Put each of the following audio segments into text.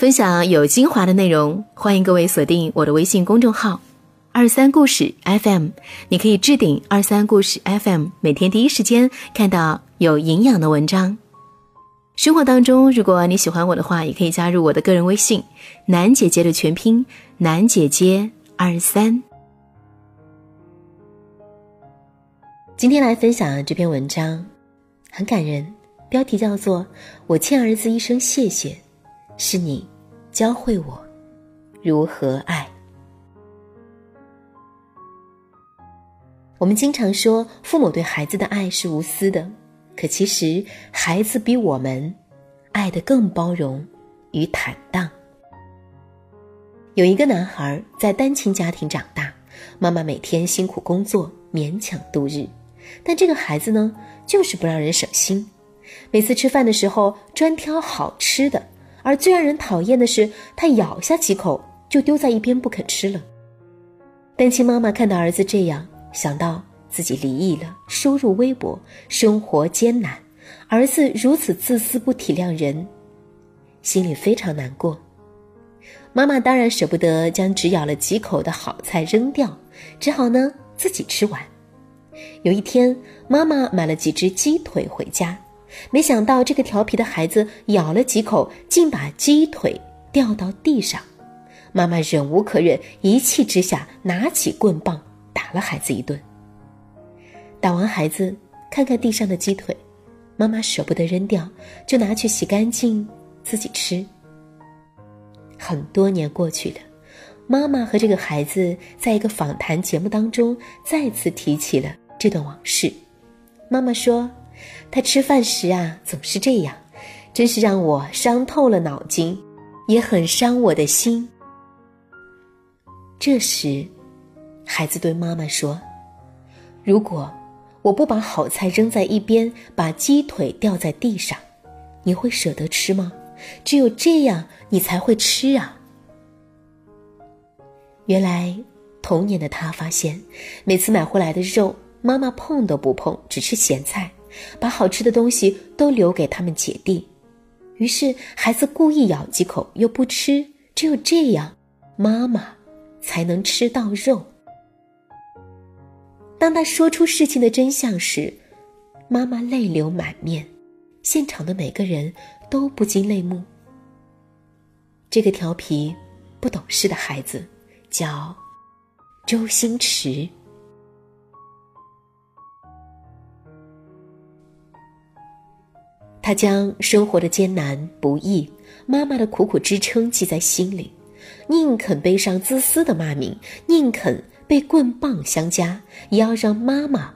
分享有精华的内容，欢迎各位锁定我的微信公众号“二三故事 FM”。你可以置顶“二三故事 FM”，每天第一时间看到有营养的文章。生活当中，如果你喜欢我的话，也可以加入我的个人微信“楠姐姐”的全拼“楠姐姐二三”。今天来分享这篇文章，很感人，标题叫做《我欠儿子一声谢谢》。是你教会我如何爱。我们经常说，父母对孩子的爱是无私的，可其实孩子比我们爱的更包容与坦荡。有一个男孩在单亲家庭长大，妈妈每天辛苦工作，勉强度日，但这个孩子呢，就是不让人省心，每次吃饭的时候专挑好吃的。而最让人讨厌的是，他咬下几口就丢在一边不肯吃了。单亲妈妈看到儿子这样，想到自己离异了，收入微薄，生活艰难，儿子如此自私不体谅人，心里非常难过。妈妈当然舍不得将只咬了几口的好菜扔掉，只好呢自己吃完。有一天，妈妈买了几只鸡腿回家。没想到这个调皮的孩子咬了几口，竟把鸡腿掉到地上。妈妈忍无可忍，一气之下拿起棍棒打了孩子一顿。打完孩子，看看地上的鸡腿，妈妈舍不得扔掉，就拿去洗干净自己吃。很多年过去了，妈妈和这个孩子在一个访谈节目当中再次提起了这段往事。妈妈说。他吃饭时啊，总是这样，真是让我伤透了脑筋，也很伤我的心。这时，孩子对妈妈说：“如果我不把好菜扔在一边，把鸡腿掉在地上，你会舍得吃吗？只有这样，你才会吃啊。”原来，童年的他发现，每次买回来的肉，妈妈碰都不碰，只吃咸菜。把好吃的东西都留给他们姐弟，于是孩子故意咬几口又不吃，只有这样，妈妈才能吃到肉。当他说出事情的真相时，妈妈泪流满面，现场的每个人都不禁泪目。这个调皮、不懂事的孩子叫周星驰。他将生活的艰难不易、妈妈的苦苦支撑记在心里，宁肯背上自私的骂名，宁肯被棍棒相加，也要让妈妈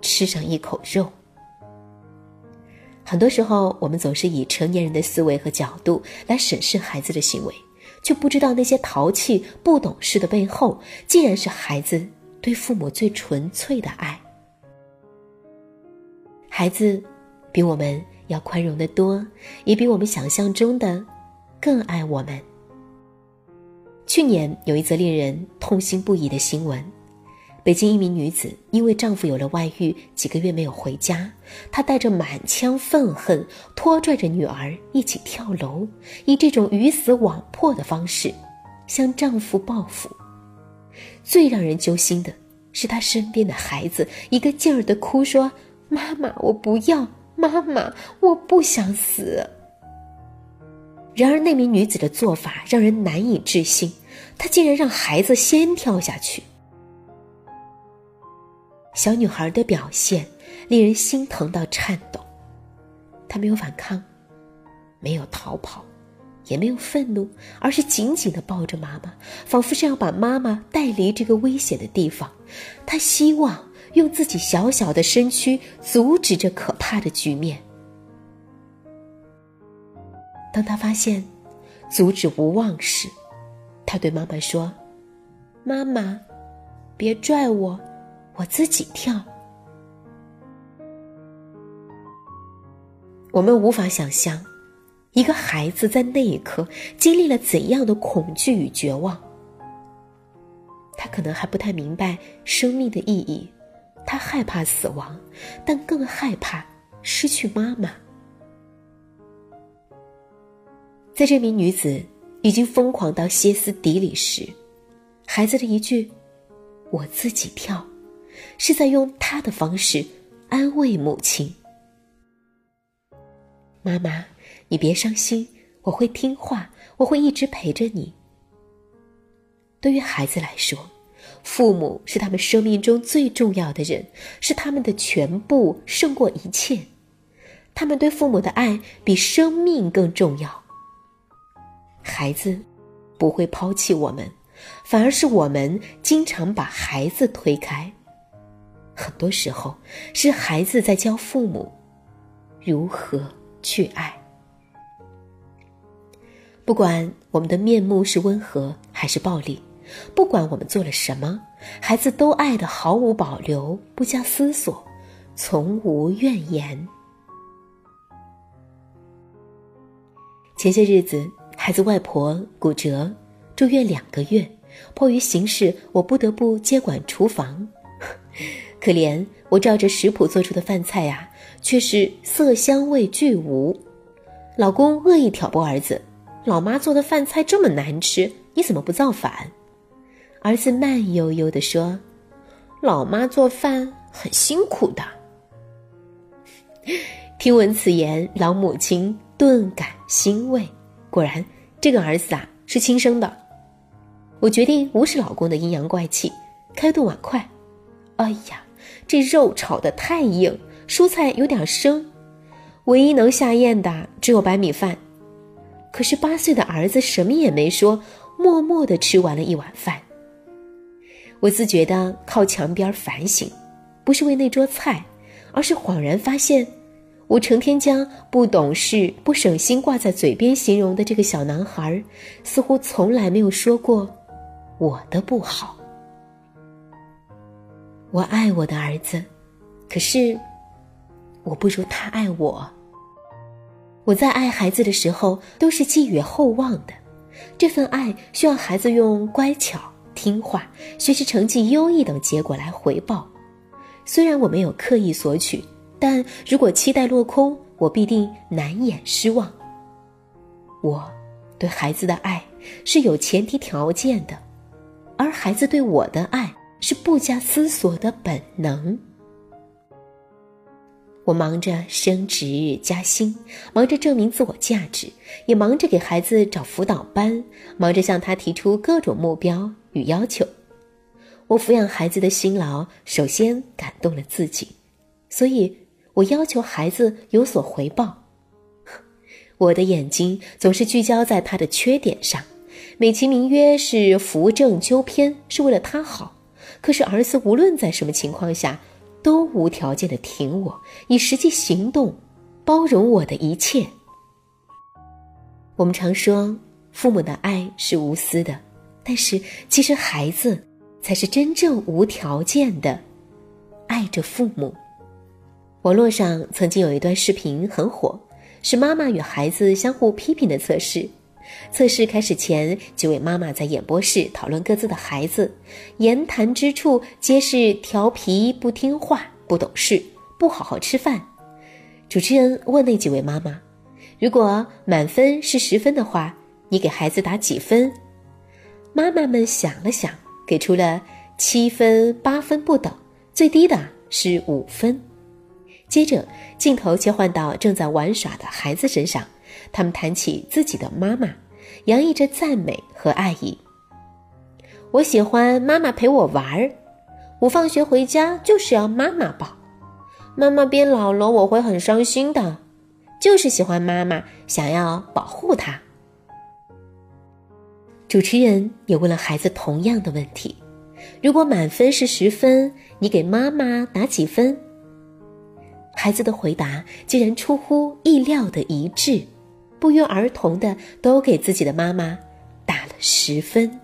吃上一口肉。很多时候，我们总是以成年人的思维和角度来审视孩子的行为，却不知道那些淘气、不懂事的背后，竟然是孩子对父母最纯粹的爱。孩子，比我们。要宽容的多，也比我们想象中的更爱我们。去年有一则令人痛心不已的新闻：北京一名女子因为丈夫有了外遇，几个月没有回家，她带着满腔愤恨，拖拽着女儿一起跳楼，以这种鱼死网破的方式向丈夫报复。最让人揪心的是，她身边的孩子一个劲儿的哭说：“妈妈，我不要。”妈妈，我不想死。然而，那名女子的做法让人难以置信，她竟然让孩子先跳下去。小女孩的表现令人心疼到颤抖，她没有反抗，没有逃跑，也没有愤怒，而是紧紧的抱着妈妈，仿佛是要把妈妈带离这个危险的地方。她希望。用自己小小的身躯阻止这可怕的局面。当他发现阻止无望时，他对妈妈说：“妈妈，别拽我，我自己跳。”我们无法想象，一个孩子在那一刻经历了怎样的恐惧与绝望。他可能还不太明白生命的意义。他害怕死亡，但更害怕失去妈妈。在这名女子已经疯狂到歇斯底里时，孩子的一句“我自己跳”，是在用他的方式安慰母亲。妈妈，你别伤心，我会听话，我会一直陪着你。对于孩子来说，父母是他们生命中最重要的人，是他们的全部，胜过一切。他们对父母的爱比生命更重要。孩子不会抛弃我们，反而是我们经常把孩子推开。很多时候是孩子在教父母如何去爱。不管我们的面目是温和还是暴力，不管我们做了什么，孩子都爱的毫无保留，不加思索，从无怨言。前些日子，孩子外婆骨折，住院两个月。迫于形势，我不得不接管厨房。可怜我照着食谱做出的饭菜呀，却是色香味俱无。老公恶意挑拨儿子：“老妈做的饭菜这么难吃，你怎么不造反？”儿子慢悠悠地说：“老妈做饭很辛苦的。”听闻此言，老母亲。顿感欣慰，果然，这个儿子啊是亲生的。我决定无视老公的阴阳怪气，开动碗筷。哎呀，这肉炒的太硬，蔬菜有点生，唯一能下咽的只有白米饭。可是八岁的儿子什么也没说，默默的吃完了一碗饭。我自觉的靠墙边反省，不是为那桌菜，而是恍然发现。我成天将不懂事、不省心挂在嘴边形容的这个小男孩，似乎从来没有说过我的不好。我爱我的儿子，可是我不如他爱我。我在爱孩子的时候都是寄予厚望的，这份爱需要孩子用乖巧、听话、学习成绩优异等结果来回报。虽然我没有刻意索取。但如果期待落空，我必定难掩失望。我对孩子的爱是有前提条件的，而孩子对我的爱是不加思索的本能。我忙着升职加薪，忙着证明自我价值，也忙着给孩子找辅导班，忙着向他提出各种目标与要求。我抚养孩子的辛劳，首先感动了自己，所以。我要求孩子有所回报，我的眼睛总是聚焦在他的缺点上，美其名曰是扶正纠偏，是为了他好。可是儿子无论在什么情况下，都无条件的挺我，以实际行动包容我的一切。我们常说父母的爱是无私的，但是其实孩子才是真正无条件的爱着父母。网络上曾经有一段视频很火，是妈妈与孩子相互批评的测试。测试开始前，几位妈妈在演播室讨论各自的孩子，言谈之处皆是调皮、不听话、不懂事、不好好吃饭。主持人问那几位妈妈：“如果满分是十分的话，你给孩子打几分？”妈妈们想了想，给出了七分、八分不等，最低的是五分。接着，镜头切换到正在玩耍的孩子身上，他们谈起自己的妈妈，洋溢着赞美和爱意。我喜欢妈妈陪我玩儿，我放学回家就是要妈妈抱。妈妈变老了，我会很伤心的，就是喜欢妈妈，想要保护她。主持人也问了孩子同样的问题：如果满分是十分，你给妈妈打几分？孩子的回答竟然出乎意料的一致，不约而同的都给自己的妈妈打了十分，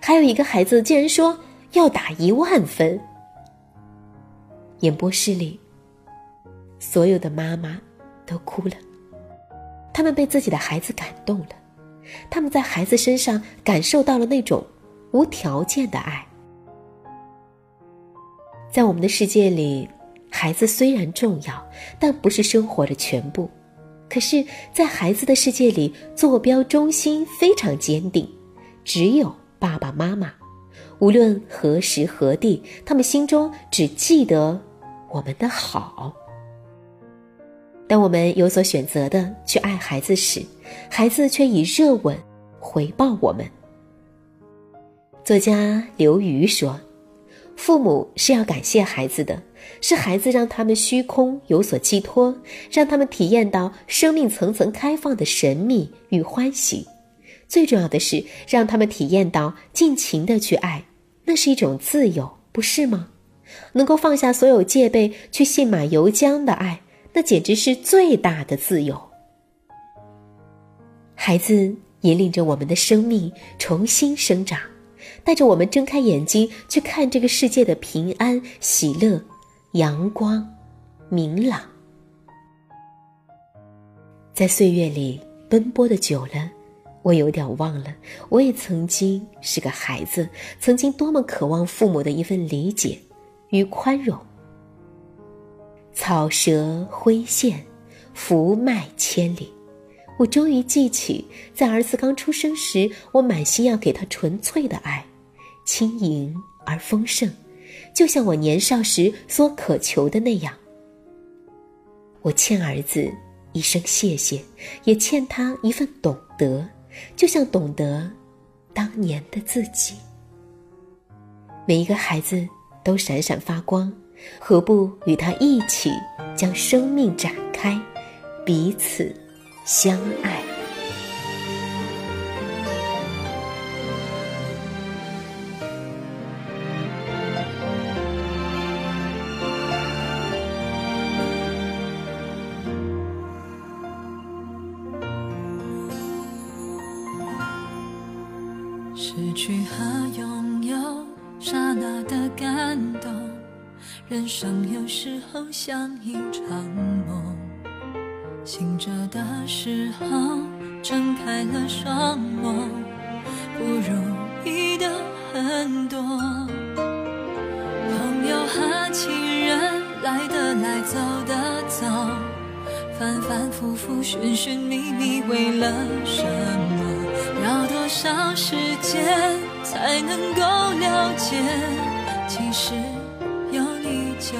还有一个孩子竟然说要打一万分。演播室里，所有的妈妈都哭了，他们被自己的孩子感动了，他们在孩子身上感受到了那种无条件的爱，在我们的世界里。孩子虽然重要，但不是生活的全部。可是，在孩子的世界里，坐标中心非常坚定，只有爸爸妈妈。无论何时何地，他们心中只记得我们的好。当我们有所选择的去爱孩子时，孩子却以热吻回报我们。作家刘瑜说：“父母是要感谢孩子的，是孩子让他们虚空有所寄托，让他们体验到生命层层开放的神秘与欢喜。最重要的是，让他们体验到尽情的去爱，那是一种自由，不是吗？能够放下所有戒备去信马由缰的爱。”那简直是最大的自由。孩子引领着我们的生命重新生长，带着我们睁开眼睛去看这个世界的平安、喜乐、阳光、明朗。在岁月里奔波的久了，我有点忘了，我也曾经是个孩子，曾经多么渴望父母的一份理解与宽容。草蛇灰线，福脉千里。我终于记起，在儿子刚出生时，我满心要给他纯粹的爱，轻盈而丰盛，就像我年少时所渴求的那样。我欠儿子一声谢谢，也欠他一份懂得，就像懂得当年的自己。每一个孩子都闪闪发光。何不与他一起将生命展开，彼此相爱？有时候像一场梦，醒着的时候睁开了双眸，不如意的很多。朋友和亲人来的来，走的走，反反复复寻寻觅觅，为了什么？要多少时间才能够了解？其实。有你就。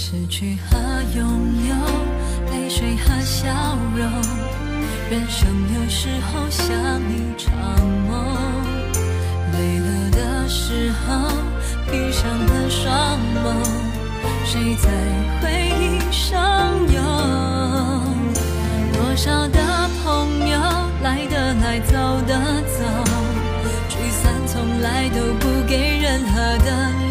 失去和拥有，泪水和笑容人生有时候像一场梦，累了的时候闭上了双眸，谁在回忆上游？多少的朋友来的来，走的走，聚散从来都不给任何的。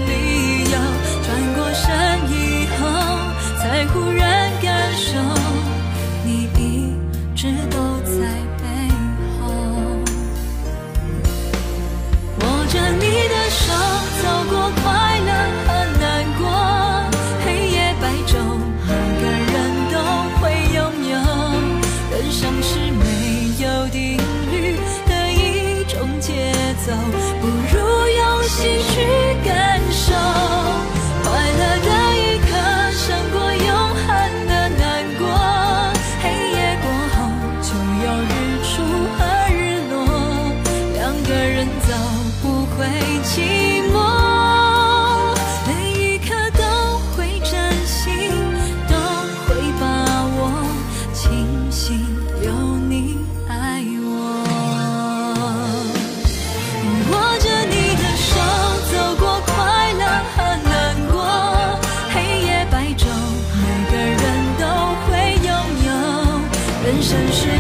人生。